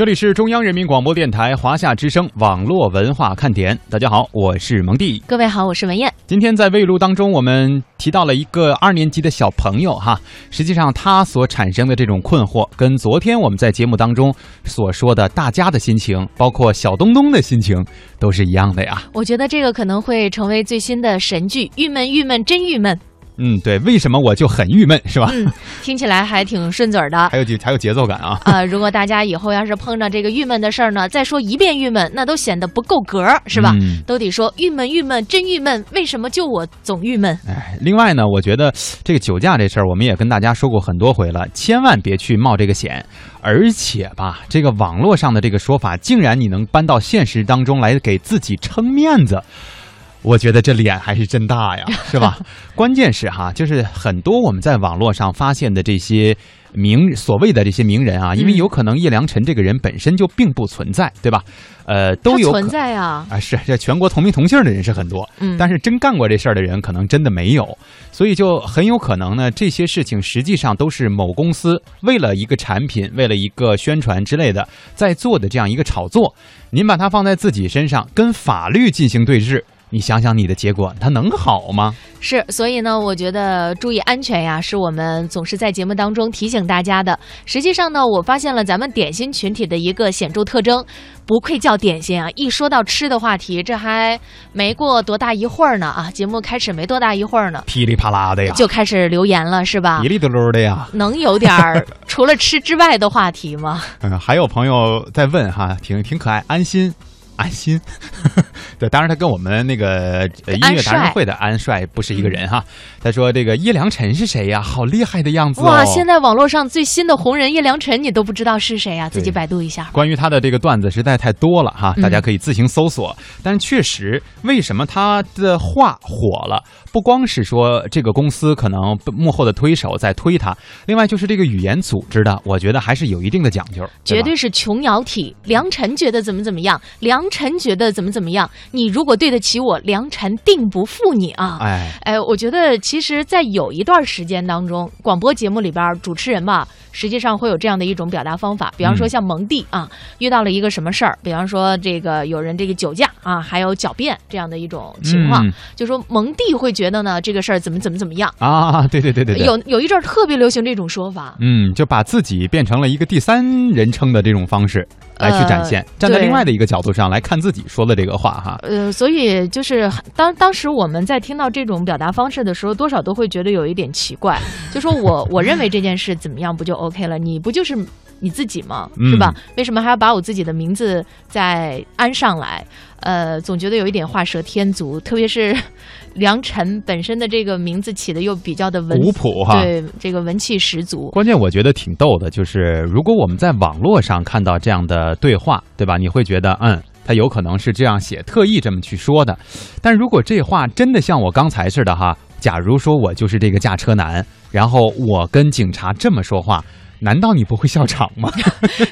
这里是中央人民广播电台华夏之声网络文化看点，大家好，我是蒙蒂。各位好，我是文艳。今天在未录当中，我们提到了一个二年级的小朋友哈，实际上他所产生的这种困惑，跟昨天我们在节目当中所说的大家的心情，包括小东东的心情，都是一样的呀。我觉得这个可能会成为最新的神剧，郁闷郁闷真郁闷。嗯，对，为什么我就很郁闷，是吧？嗯，听起来还挺顺嘴的，还有节还有节奏感啊。呃，如果大家以后要是碰到这个郁闷的事儿呢，再说一遍郁闷，那都显得不够格，是吧？嗯都得说郁闷郁闷真郁闷，为什么就我总郁闷？哎，另外呢，我觉得这个酒驾这事儿，我们也跟大家说过很多回了，千万别去冒这个险。而且吧，这个网络上的这个说法，竟然你能搬到现实当中来给自己撑面子。我觉得这脸还是真大呀，是吧？关键是哈，就是很多我们在网络上发现的这些名所谓的这些名人啊，因为嗯有可能叶良辰这个人本身就并不存在，对吧？呃，都有存在啊，啊，是这全国同名同姓的人是很多，嗯但是真干过这事儿的人可能真的没有，所以就很有可能呢，这些事情实际上都是某公司为了一个产品、为了一个宣传之类的在做的这样一个炒作。您把它放在自己身上，跟法律进行对峙，你想想你的结果，它能好吗？是，所以呢，我觉得注意安全呀，是我们总是在节目当中提醒大家的。实际上呢，我发现了咱们点心群体的一个显著特征，不愧叫点心啊！一说到吃的话题，这还没过多大一会儿呢啊，节目开始没多大一会儿呢，噼里啪啦的呀，就开始留言了，是吧噼？里嘟噜的呀。能有点儿除了吃之外的话题吗？嗯，还有朋友在问哈，挺挺可爱，安心。安心，对，当然他跟我们那个呃音乐达人会的安帅不是一个人哈。他说这个叶良辰是谁呀？好厉害的样子哦！哇，现在网络上最新的红人叶良辰，你都不知道是谁呀、自己百度一下。关于他的这个段子实在太多了哈，嗯大家可以自行搜索。但确实，为什么他的话火了？不光是说这个公司可能幕后的推手在推他，另外就是这个语言组织的，我觉得还是有一定的讲究，吧绝对是琼瑶体。梁晨觉得怎么怎么样，梁晨觉得怎么怎么样。你如果对得起我，梁晨定不负你啊！哎，哎，我觉得其实，在有一段时间当中，广播节目里边主持人吧，实际上会有这样的一种表达方法。比方说嗯像蒙蒂啊，遇到了一个什么事儿，比方说这个有人这个酒驾啊，还有狡辩这样的一种情况，嗯就说蒙蒂会觉得呢，这个事儿怎么怎么怎么样。啊，对对对对对，有有一阵儿特别流行这种说法，嗯，就把自己变成了一个第三人称的这种方式来去展现，呃站在另外的一个角度上来看自己说的这个话哈。呃，所以就是当当时我们在听到这种表达方式的时候，多少都会觉得有一点奇怪，就说我我认为这件事怎么样不就 OK 了？你不就是你自己吗？是吧？为什么还要把我自己的名字再安上来？呃，总觉得有一点画蛇添足，特别是 梁晨本身的这个名字起的又比较的文古朴哈对这个文气十足。关键我觉得挺逗的，就是如果我们在网络上看到这样的对话，对吧？你会觉得，嗯，他有可能是这样写，特意这么去说的。但如果这话真的像我刚才似的哈，假如说我就是这个驾车男，然后我跟警察这么说话，难道你不会笑场吗？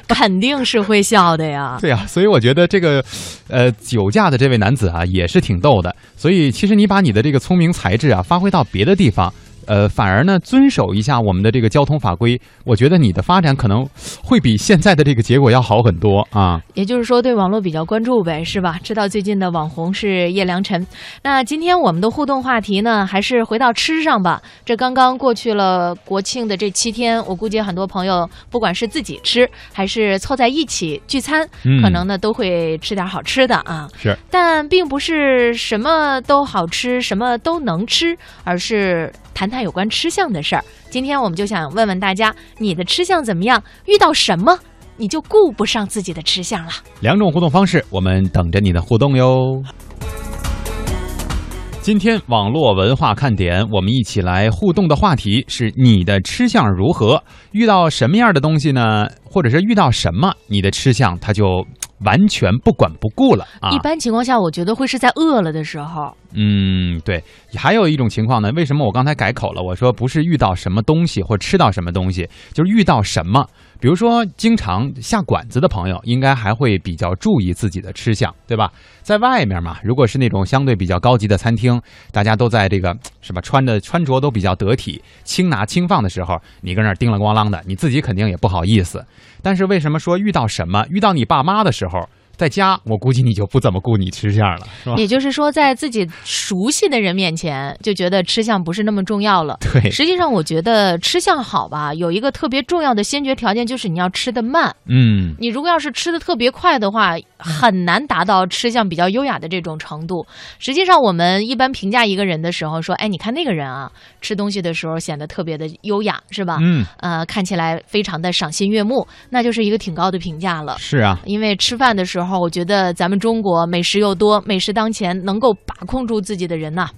肯定是会笑的呀。对啊，所以我觉得这个，呃，酒驾的这位男子啊，也是挺逗的。所以其实你把你的这个聪明才智啊，发挥到别的地方，呃，反而呢，遵守一下我们的这个交通法规，我觉得你的发展可能会比现在的这个结果要好很多啊。也就是说，对网络比较关注呗，是吧？知道最近的网红是叶良辰。那今天我们的互动话题呢，还是回到吃上吧。这刚刚过去了国庆的这七天，我估计很多朋友不管是自己吃，还是凑在一起聚餐，嗯可能呢都会吃点好吃的啊。是，但并不是什么都好吃，什么都能吃，而是谈谈有关吃相的事儿。今天我们就想问问大家，你的吃相怎么样？遇到什么你就顾不上自己的吃相了？两种互动方式，我们等着你的互动哟。今天网络文化看点，我们一起来互动的话题是你的吃相如何？遇到什么样的东西呢？或者是遇到什么，你的吃相它就完全不管不顾了啊？一般情况下，我觉得会是在饿了的时候。嗯，对。还有一种情况呢，为什么我刚才改口了？我说不是遇到什么东西或吃到什么东西，就是遇到什么。比如说，经常下馆子的朋友，应该还会比较注意自己的吃相，对吧？在外面嘛，如果是那种相对比较高级的餐厅，大家都在这个什么，穿的穿着都比较得体，轻拿轻放的时候，你跟那儿叮了咣啷的，你自己肯定也不好意思。但是为什么说遇到什么，遇到你爸妈的时候？在家，我估计你就不怎么顾你吃相了，是吧？也就是说，在自己熟悉的人面前，就觉得吃相不是那么重要了。对，实际上我觉得吃相好吧，有一个特别重要的先决条件，就是你要吃得慢。嗯，你如果要是吃的特别快的话，很难达到吃相比较优雅的这种程度。实际上，我们一般评价一个人的时候，说，哎，你看那个人啊，吃东西的时候显得特别的优雅，是吧？嗯，呃，看起来非常的赏心悦目，那就是一个挺高的评价了。是啊，因为吃饭的时候。我觉得咱们中国美食又多，美食当前，能够把控住自己的人呐，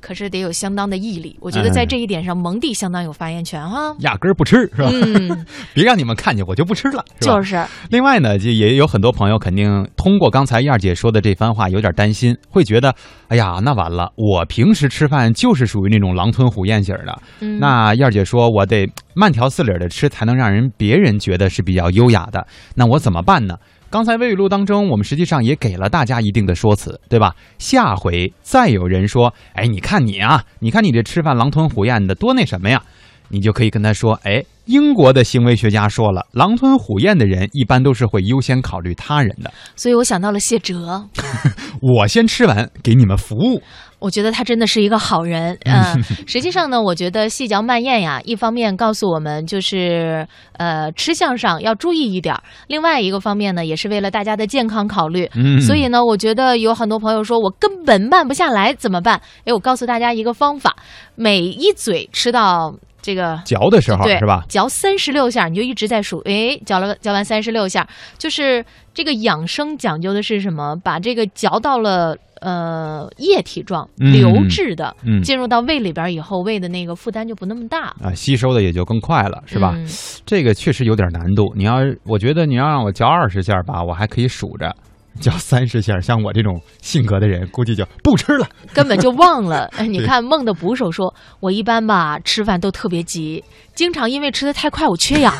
可是得有相当的毅力。我觉得在这一点上，蒙蒂相当有发言权哈。压根儿不吃是吧？嗯，别让你们看见，我就不吃了。就是。另外呢，就也有很多朋友肯定通过刚才燕儿姐说的这番话，有点担心，会觉得，哎呀，那完了，我平时吃饭就是属于那种狼吞虎咽型的。那燕儿姐说，我得慢条斯理的吃，才能让人别人觉得是比较优雅的。那我怎么办呢？刚才微语录当中，我们实际上也给了大家一定的说辞，对吧？下回再有人说，哎，你看你啊，你看你这吃饭狼吞虎咽的多那什么呀，你就可以跟他说，哎，英国的行为学家说了，狼吞虎咽的人一般都是会优先考虑他人的。所以我想到了谢哲，我先吃完给你们服务。我觉得他真的是一个好人，嗯，实际上呢，我觉得细嚼慢咽呀，一方面告诉我们就是呃吃相上要注意一点，另外一个方面呢，也是为了大家的健康考虑，嗯，所以呢，我觉得有很多朋友说我根本慢不下来怎么办？哎，我告诉大家一个方法，每一嘴吃到这个嚼的时候是吧？嚼三十六下，你就一直在数，哎，嚼了嚼完三十六下，就是这个养生讲究的是什么？把这个嚼到了。呃，液体状流质的，进入到胃里边以后，胃的那个负担就不那么大啊，吸收的也就更快了，是吧？这个确实有点难度。你要，我觉得你要让我嚼二十下吧，我还可以数着。叫三十下，像我这种性格的人，估计就不吃了，根本就忘了。你看梦的捕手说：“我一般吧吃饭都特别急，经常因为吃的太快，我缺氧，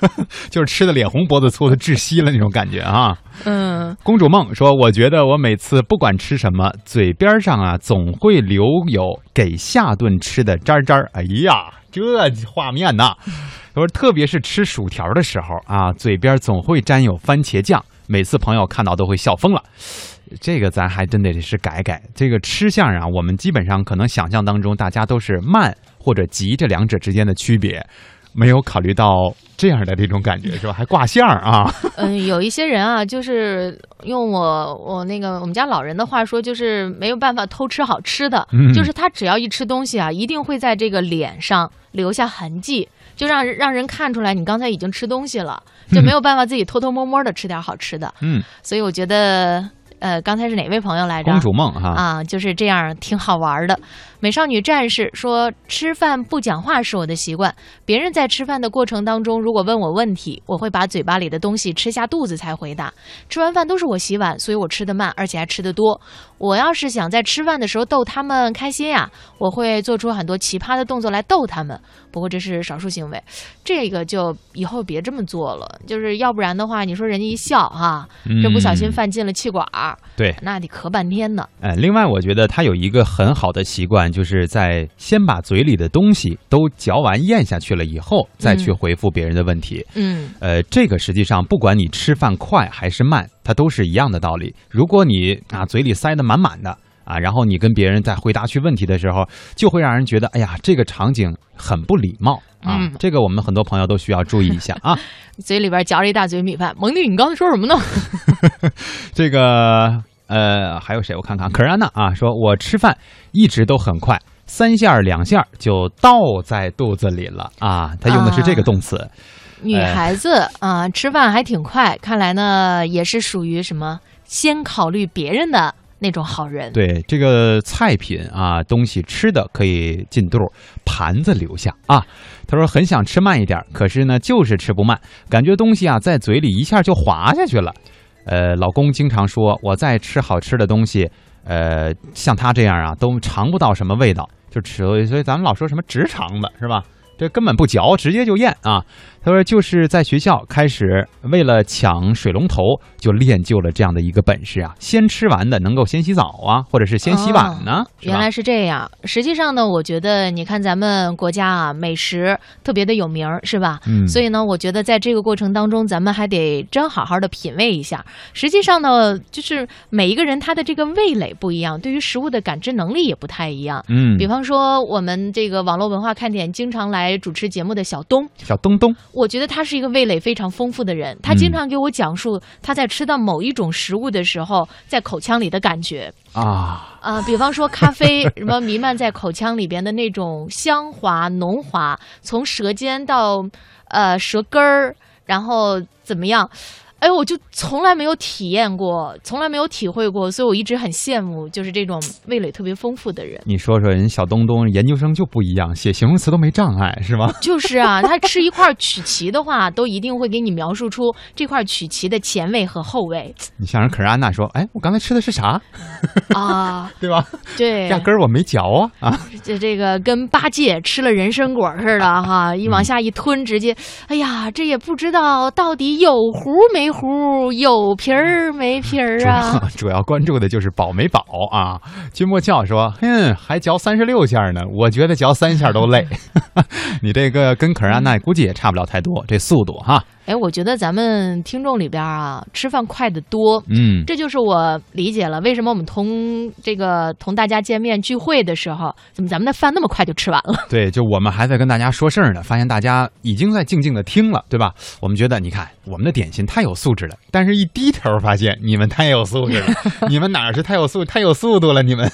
就是吃的脸红脖子粗的窒息了那种感觉啊。”嗯，公主梦说：“我觉得我每次不管吃什么，嘴边上啊总会留有给下顿吃的渣渣。哎呀，这画面呐！说特别是吃薯条的时候啊，嘴边总会沾有番茄酱。”每次朋友看到都会笑疯了，这个咱还真得是改改。这个吃相啊，我们基本上可能想象当中，大家都是慢或者急这两者之间的区别，没有考虑到这样的这种感觉，是吧？还挂相啊？嗯，有一些人啊，就是用我我那个我们家老人的话说，就是没有办法偷吃好吃的，就是他只要一吃东西啊，一定会在这个脸上留下痕迹。就让让人看出来你刚才已经吃东西了，就没有办法自己偷偷摸摸的吃点好吃的。嗯，所以我觉得，呃，刚才是哪位朋友来着？公主梦哈啊，就是这样，挺好玩的。美少女战士说：“吃饭不讲话是我的习惯。别人在吃饭的过程当中，如果问我问题，我会把嘴巴里的东西吃下肚子才回答。吃完饭都是我洗碗，所以我吃的慢，而且还吃的多。我要是想在吃饭的时候逗他们开心呀，我会做出很多奇葩的动作来逗他们。不过这是少数行为，这个就以后别这么做了。就是要不然的话，你说人家一笑哈，这不小心饭进了气管，对，那得咳半天呢。哎，另外我觉得他有一个很好的习惯。”就是在先把嘴里的东西都嚼完咽下去了以后，再去回复别人的问题。嗯，呃，这个实际上不管你吃饭快还是慢，它都是一样的道理。如果你啊嘴里塞得满满的啊，然后你跟别人在回答去问题的时候，就会让人觉得哎呀，这个场景很不礼貌啊。这个我们很多朋友都需要注意一下啊。嘴里边嚼着一大嘴米饭，蒙弟，你刚才说什么呢？这个。呃，还有谁？我看看，可是安娜啊，说我吃饭一直都很快，三下两下就倒在肚子里了啊。他用的是这个动词。女孩子啊，吃饭还挺快，看来呢也是属于什么先考虑别人的那种好人。对这个菜品啊，东西吃的可以进肚，盘子留下啊。他说很想吃慢一点，可是呢就是吃不慢，感觉东西啊在嘴里一下就滑下去了。呃，老公经常说我在吃好吃的东西，呃，像他这样啊，都尝不到什么味道，就吃。所以咱们老说什么直肠子是吧？这根本不嚼，直接就咽啊。他说就是在学校开始为了抢水龙头，就练就了这样的一个本事啊。先吃完的能够先洗澡啊，或者是先洗碗呢。原来是这样。实际上呢，我觉得你看咱们国家啊，美食特别的有名，是吧？嗯。所以呢，我觉得在这个过程当中，咱们还得真好好的品味一下。实际上呢，就是每一个人他的这个味蕾不一样，对于食物的感知能力也不太一样。嗯。比方说，我们这个网络文化看点经常来主持节目的小东，小东东。我觉得他是一个味蕾非常丰富的人，他经常给我讲述他在吃到某一种食物的时候，在口腔里的感觉啊啊，比方说咖啡什么弥漫在口腔里边的那种香滑浓滑，从舌尖到呃舌根儿，然后怎么样？哎，我就从来没有体验过，从来没有体会过，所以我一直很羡慕，就是这种味蕾特别丰富的人。你说说，人小东东研究生就不一样，写形容词都没障碍，是吗？就是啊，他吃一块曲奇的话，都一定会给你描述出这块曲奇的前味和后味。你像人可是安娜说，哎，我刚才吃的是啥？啊，对吧？对，压根儿我没嚼啊啊！这这个跟八戒吃了人参果似的哈，一往下一吞，直接，哎呀，这也不知道到底有核没。糊有皮儿没皮儿啊？主要关注的就是饱没饱啊。君莫笑说：“哼，还嚼三十六下呢，我觉得嚼三下都累。你这个跟可儿安娜估计也差不了太多，这速度哈。”哎，我觉得咱们听众里边啊，吃饭快的多，嗯，这就是我理解了为什么我们同这个同大家见面聚会的时候，怎么咱们的饭那么快就吃完了？对，就我们还在跟大家说事儿呢，发现大家已经在静静的听了，对吧？我们觉得，你看我们的点心太有素质了，但是一低头发现你们太有素质了，你们哪是太有素太有速度了？你们。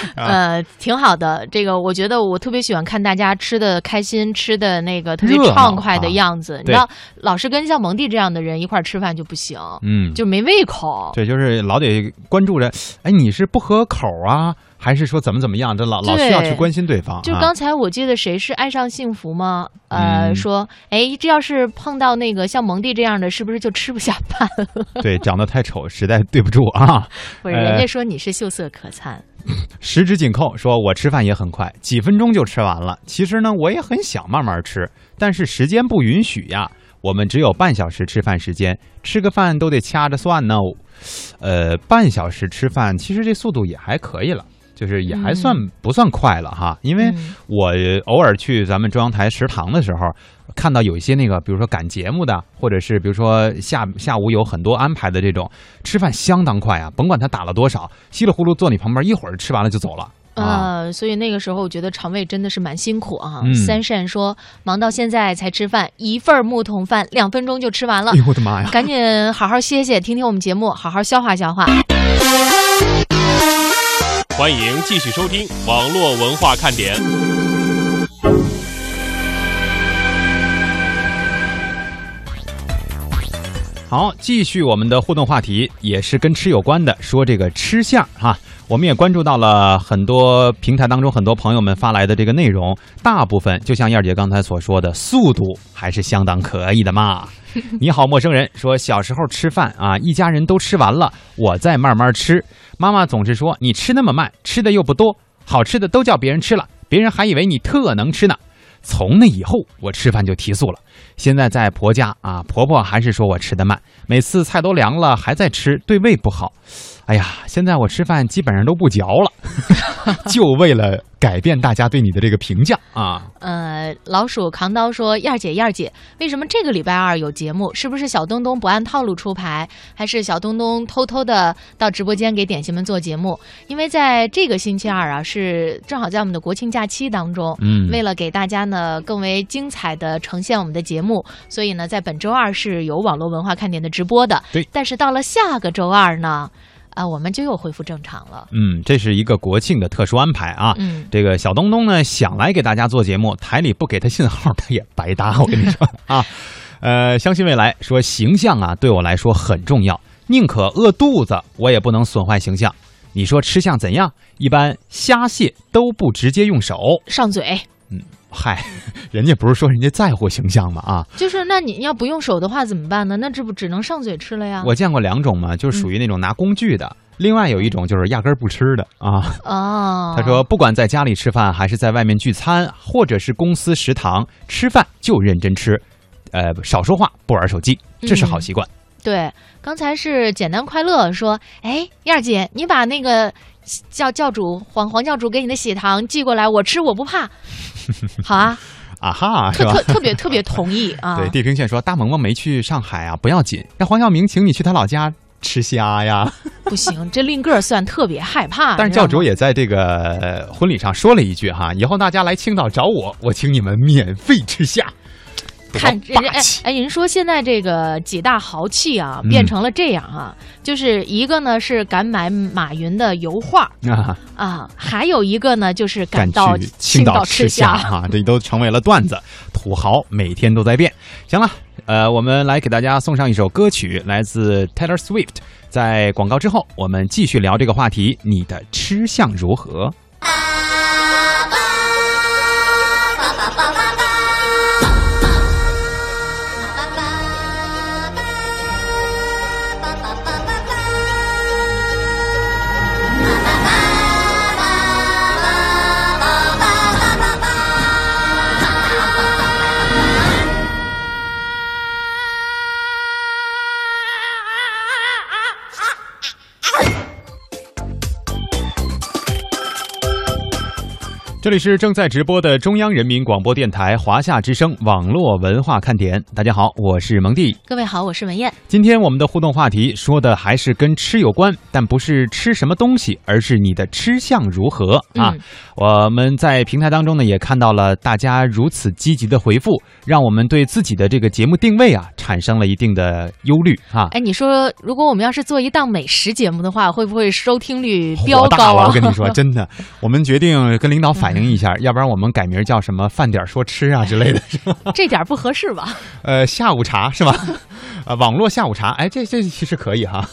呃，挺好的。这个我觉得我特别喜欢看大家吃的开心，吃的那个特别畅快的样子。你知道，老是跟像蒙蒂这样的人一块吃饭就不行，嗯，就没胃口。对，就是老得关注着，哎，你是不合口啊，还是说怎么怎么样？这老老需要去关心对方。就刚才我记得谁是爱上幸福吗？呃，说，哎，这要是碰到那个像蒙蒂这样的，是不是就吃不下饭了？对，长得太丑，实在对不住啊。不是，人家说你是秀色可餐。十指紧扣，说我吃饭也很快，几分钟就吃完了。其实呢，我也很想慢慢吃，但是时间不允许呀。我们只有半小时吃饭时间，吃个饭都得掐着算呢。呃，半小时吃饭，其实这速度也还可以了。就是也还算不算快了哈，因为我偶尔去咱们中央台食堂的时候，看到有一些那个，比如说赶节目的，或者是比如说下下午有很多安排的这种，吃饭相当快啊，甭管他打了多少，稀里糊涂坐你旁边，一会儿吃完了就走了呃。所以那个时候我觉得肠胃真的是蛮辛苦啊。三善说忙到现在才吃饭，一份木桶饭两分钟就吃完了，哎呦我的妈呀！赶紧好好歇歇，听听我们节目，好好消化消化。欢迎继续收听网络文化看点。好，继续我们的互动话题，也是跟吃有关的，说这个吃相哈。我们也关注到了很多平台当中很多朋友们发来的这个内容，大部分就像燕儿姐刚才所说的，速度还是相当可以的嘛。你好，陌生人说小时候吃饭啊，一家人都吃完了，我再慢慢吃。妈妈总是说你吃那么慢，吃的又不多，好吃的都叫别人吃了，别人还以为你特能吃呢。从那以后，我吃饭就提速了。现在在婆家啊，婆婆还是说我吃的慢，每次菜都凉了还在吃，对胃不好。哎呀，现在我吃饭基本上都不嚼了，就为了改变大家对你的这个评价啊。呃，老鼠扛刀说：“燕儿姐，燕儿姐，为什么这个礼拜二有节目？是不是小东东不按套路出牌，还是小东东偷偷的到直播间给点心们做节目？因为在这个星期二啊，是正好在我们的国庆假期当中，嗯，为了给大家呢更为精彩的呈现我们的节目，所以呢，在本周二是有网络文化看点的直播的。对，但是到了下个周二呢？”啊，我们就又恢复正常了。嗯，这是一个国庆的特殊安排啊。嗯，这个小东东呢，想来给大家做节目，台里不给他信号，他也白搭。我跟你说 啊，呃，相信未来说形象啊，对我来说很重要，宁可饿肚子，我也不能损坏形象。你说吃相怎样？一般虾蟹都不直接用手上嘴。嗯。嗨，人家不是说人家在乎形象吗？啊，就是那你要不用手的话怎么办呢？那这不只能上嘴吃了呀？我见过两种嘛，就是属于那种拿工具的，另外有一种就是压根儿不吃的啊。哦，他说，不管在家里吃饭，还是在外面聚餐，或者是公司食堂吃饭，就认真吃，呃，少说话，不玩手机，这是好习惯。对，刚才是简单快乐说，哎，燕儿姐，你把那个教教主黄黄教主给你的血糖寄过来，我吃我不怕。好啊，啊哈，特特特别特别同意 啊。对，地平线说大萌萌没去上海啊，不要紧，让黄晓明请你去他老家吃虾呀。不行，这令个算特别害怕。但是教主也在这个呃婚礼上说了一句哈，以后大家来青岛找我，我请你们免费吃虾。看人家哎哎，您说现在这个几大豪气啊，嗯变成了这样啊，就是一个呢是敢买马云的油画啊，啊，还有一个呢就是敢敢到去青岛吃虾。啊，这都成为了段子。土豪每天都在变。行了，呃，我们来给大家送上一首歌曲，来自 Taylor Swift。在广告之后，我们继续聊这个话题：你的吃相如何？这里是正在直播的中央人民广播电台华夏之声网络文化看点。大家好，我是蒙蒂。各位好，我是文燕。今天我们的互动话题说的还是跟吃有关，但不是吃什么东西，而是你的吃相如何啊！嗯我们在平台当中呢，也看到了大家如此积极的回复，让我们对自己的这个节目定位啊产生了一定的忧虑啊。哎，你说如果我们要是做一档美食节目的话，会不会收听率飙高啊？了，我跟你说，真的，我们决定跟领导反映一下，要不然我们改名叫什么“饭点说吃”啊 之类的，是吧？这点不合适吧？呃，下午茶是吧？呃，网络下午茶，哎，这这其实可以哈，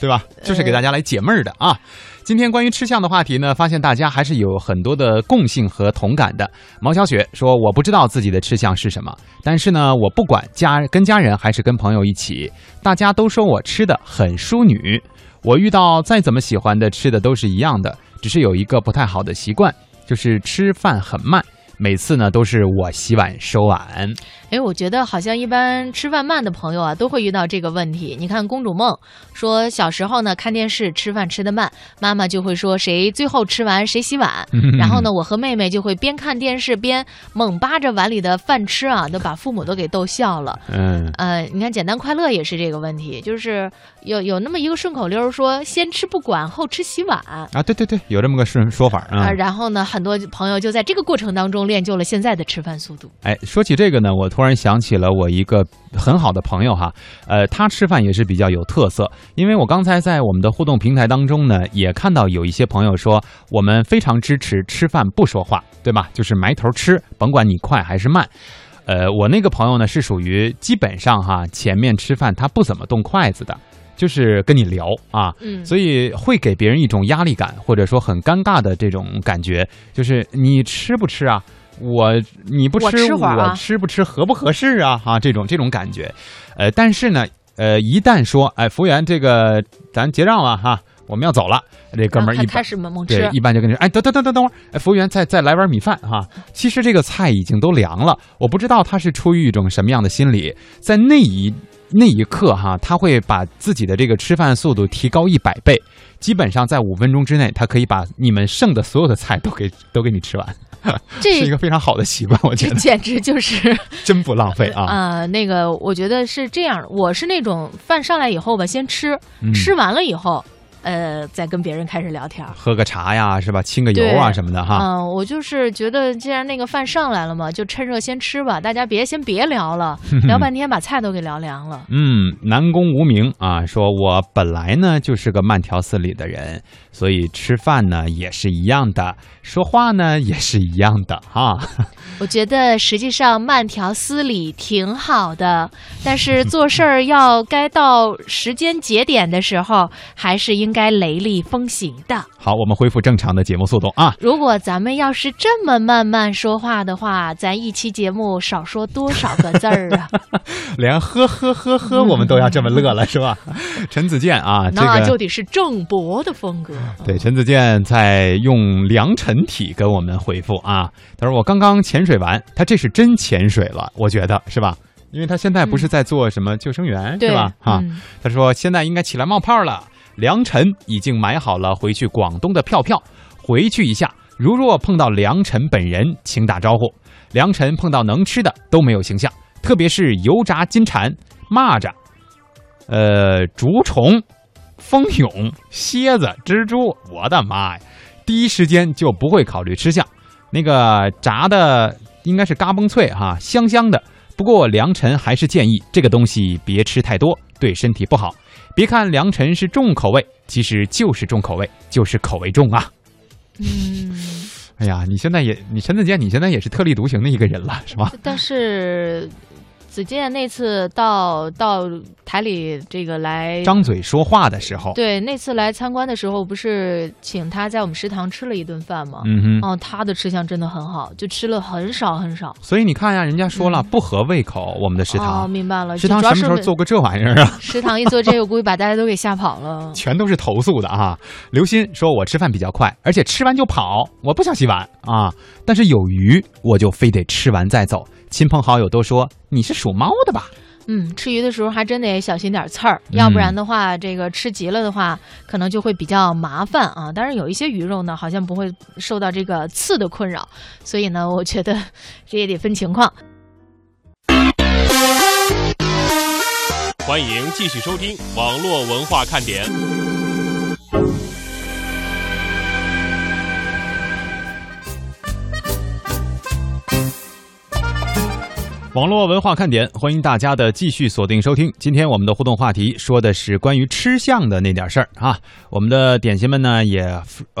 对吧？就是给大家来解闷儿的啊。今天关于吃相的话题呢，发现大家还是有很多的共性和同感的。毛小雪说：“我不知道自己的吃相是什么，但是呢，我不管家跟家人还是跟朋友一起，大家都说我吃的很淑女。我遇到再怎么喜欢的吃的都是一样的，只是有一个不太好的习惯，就是吃饭很慢。每次呢都是我洗碗收碗。哎，我觉得好像一般吃饭慢的朋友啊，都会遇到这个问题。你看，公主梦说小时候呢看电视吃饭吃的慢，妈妈就会说谁最后吃完谁洗碗。然后呢，我和妹妹就会边看电视边猛扒着碗里的饭吃啊，都把父母都给逗笑了。嗯，呃，你看简单快乐也是这个问题，就是有有那么一个顺口溜说先吃不管，后吃洗碗。啊，对对对，有这么个顺说法啊。啊，然后呢，很多朋友就在这个过程当中练就了现在的吃饭速度。哎，说起这个呢，我突然想起了我一个很好的朋友哈，呃，他吃饭也是比较有特色，因为我刚才在我们的互动平台当中呢，也看到有一些朋友说，我们非常支持吃饭不说话，对吧？就是埋头吃，甭管你快还是慢。呃，我那个朋友呢是属于基本上哈，前面吃饭他不怎么动筷子的，就是跟你聊啊，嗯，所以会给别人一种压力感，或者说很尴尬的这种感觉，就是你吃不吃啊？我你不吃，我吃啊我吃不吃合不合适啊？啊，这种这种感觉，呃，但是呢，呃，一旦说，哎，服务员，这个咱结账了哈，我们要走了，这哥们儿一开始猛猛吃，，对一般就跟你说，哎，等等等等等会儿，哎，服务员再再来碗米饭哈。其实这个菜已经都凉了，我不知道他是出于一种什么样的心理，在那一那一刻哈，他会把自己的这个吃饭速度提高一百倍，基本上在五分钟之内，他可以把你们剩的所有的菜都给都给你吃完，这是一个非常好的习惯，我觉得这简直就是 真不浪费啊。啊、那个我觉得是这样，我是那种饭上来以后吧，先吃，嗯吃完了以后，呃，再跟别人开始聊天。喝个茶呀，是吧？清个油啊什么的哈。嗯，我就是觉得，既然那个饭上来了嘛，就趁热先吃吧，大家别先别聊了，聊半天把菜都给聊凉了。嗯，南宫无名啊，说我本来呢就是个慢条斯理的人，所以吃饭呢也是一样的，说话呢也是一样的哈。我觉得实际上慢条斯理挺好的，但是做事儿要该到时间节点的时候，还是应该。雷厉风行的。好，我们恢复正常的节目速度啊！如果咱们要是这么慢慢说话的话，咱一期节目少说多少个字儿啊？连呵呵呵呵，我们都要这么乐了，是吧？陈子健啊，那就得是郑博的风格。对，陈子健在用良辰体跟我们回复啊，他说我刚刚潜水完，他这是真潜水了，我觉得是吧？因为他现在不是在做什么救生员、对是吧？哈、嗯他说现在应该起来冒泡了。良辰已经买好了回去广东的票票，回去一下。如若碰到良辰本人，请打招呼。良辰碰到能吃的都没有形象，特别是油炸金蝉、蚂蚱、呃竹虫、蜂蛹、蝎子、蜘蛛，我的妈呀！第一时间就不会考虑吃相。那个炸的应该是嘎嘣脆哈，香香的。不过良辰还是建议这个东西别吃太多，对身体不好。别看良辰是重口味，其实就是重口味，就是口味重啊。嗯，哎呀，你现在也，你陈子健，你现在也是特立独行的一个人了，是吧？但是子健那次到到台里这个来。张嘴说话的时候，对，那次来参观的时候，不是请他在我们食堂吃了一顿饭吗？嗯哼。哦，他的吃相真的很好，就吃了很少很少。所以你看呀，人家说了嗯不合胃口，我们的食堂哦，堂，明白了。食堂什么时候做过这玩意儿啊？食堂一做这个，估计把大家都给吓跑了。全都是投诉的啊！刘鑫说：“我吃饭比较快，而且吃完就跑，我不想洗碗啊。但是有鱼，我就非得吃完再走。亲朋好友都说你是属猫的吧？嗯，吃鱼的时候还真得小心点刺儿，嗯要不然的话，这个吃急了的话，可能就会比较麻烦啊。当然，有一些鱼肉呢，好像不会受到这个刺的困扰，所以呢，我觉得这也得分情况。欢迎继续收听网络文化看点。网络文化看点，欢迎大家的继续锁定收听。今天我们的互动话题说的是关于吃相的那点事儿啊。我们的点心们呢也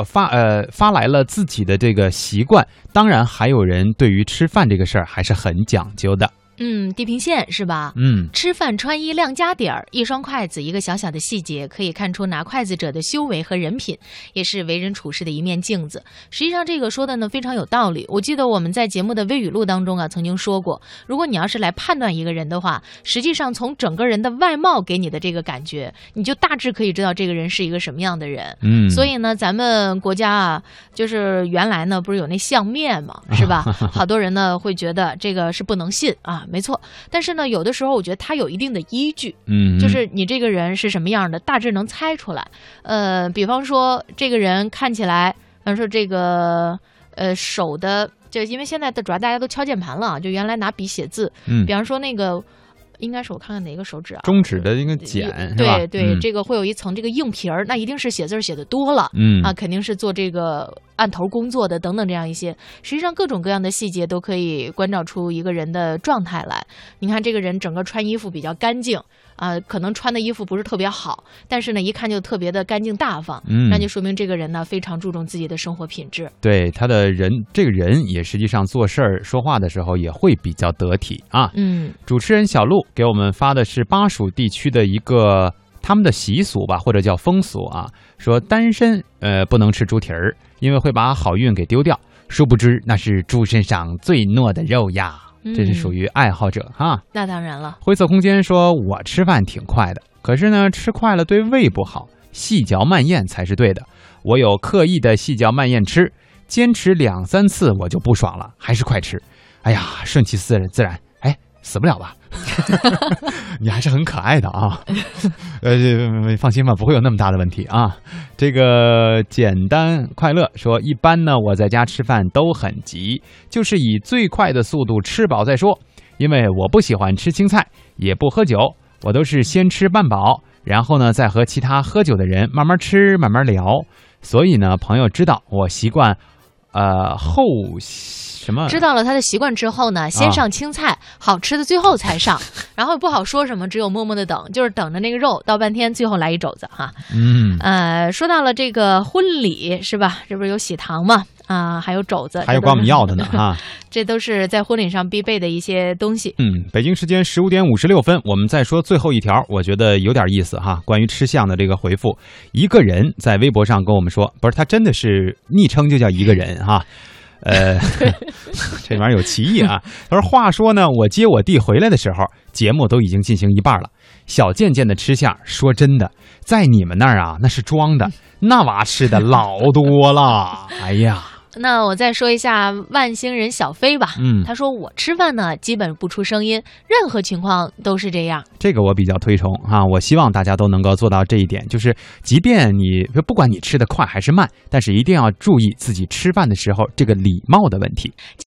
发呃发来了自己的这个习惯，当然还有人对于吃饭这个事儿还是很讲究的。嗯，地平线是吧？嗯，吃饭穿衣亮家底儿，一双筷子，一个小小的细节，可以看出拿筷子者的修为和人品，也是为人处事的一面镜子。实际上，这个说的呢非常有道理。我记得我们在节目的微语录当中啊，曾经说过，如果你要是来判断一个人的话，实际上从整个人的外貌给你的这个感觉，你就大致可以知道这个人是一个什么样的人。嗯，所以呢，咱们国家啊，就是原来呢不是有那相面嘛，是吧？好多人呢会觉得这个是不能信啊，没错。但是呢，有的时候我觉得它有一定的依据，嗯，就是你这个人是什么样的，大致能猜出来。呃，比方说这个人看起来，比方说这个呃手的，就因为现在的主要大家都敲键盘了啊，就原来拿笔写字，嗯比方说那个。应该是我看看哪个手指啊？中指的一个茧？对对，嗯这个会有一层这个硬皮儿，那一定是写字儿写的多了。嗯啊，肯定是做这个案头工作的等等这样一些，实际上各种各样的细节都可以关照出一个人的状态来。你看这个人整个穿衣服比较干净啊、可能穿的衣服不是特别好，但是呢一看就特别的干净大方，嗯那就说明这个人呢非常注重自己的生活品质。对他的人，这个人也实际上做事儿、说话的时候也会比较得体啊。嗯主持人小璐给我们发的是巴蜀地区的一个他们的习俗吧，或者叫风俗啊，说单身呃不能吃猪蹄儿，因为会把好运给丢掉。殊不知那是猪身上最糯的肉呀，这是属于爱好者哈。那当然了，灰色空间说：“我吃饭挺快的，可是呢，吃快了对胃不好，细嚼慢咽才是对的。我有刻意的细嚼慢咽吃，坚持两三次我就不爽了，还是快吃。哎呀，顺其自然，自然，哎，死不了吧？你还是很可爱的啊。呃，放心吧，不会有那么大的问题啊。这个简单快乐说，一般呢，我在家吃饭都很急，就是以最快的速度吃饱再说。因为我不喜欢吃青菜，也不喝酒，我都是先吃半饱，然后呢再和其他喝酒的人慢慢吃，慢慢聊。所以呢，朋友知道我习惯，呃后什么知道了他的习惯之后呢，先上青菜，好吃的最后才上，然后不好说什么，只有默默的等，就是等着那个肉到半天，最后来一肘子哈。嗯呃，说到了这个婚礼是吧？这不是有喜糖吗？啊，还有肘子，还有管我们要的呢哈。这都是在婚礼上必备的一些东西。嗯，北京时间十五点五十六分，我们再说最后一条，我觉得有点意思哈。关于吃相的这个回复，一个人在微博上跟我们说，不是他真的是昵称就叫一个人哈。呃 这玩意儿有歧义啊。他说：“话说呢，我接我弟回来的时候，节目都已经进行一半了。小贱贱的吃相，说真的，在你们那儿啊，那是装的，那娃吃的老多了。哎呀。”那我再说一下万星人小飞吧。嗯，他说我吃饭呢，基本不出声音，任何情况都是这样。这个我比较推崇啊，我希望大家都能够做到这一点，就是即便你不管你吃的快还是慢，但是一定要注意自己吃饭的时候这个礼貌的问题。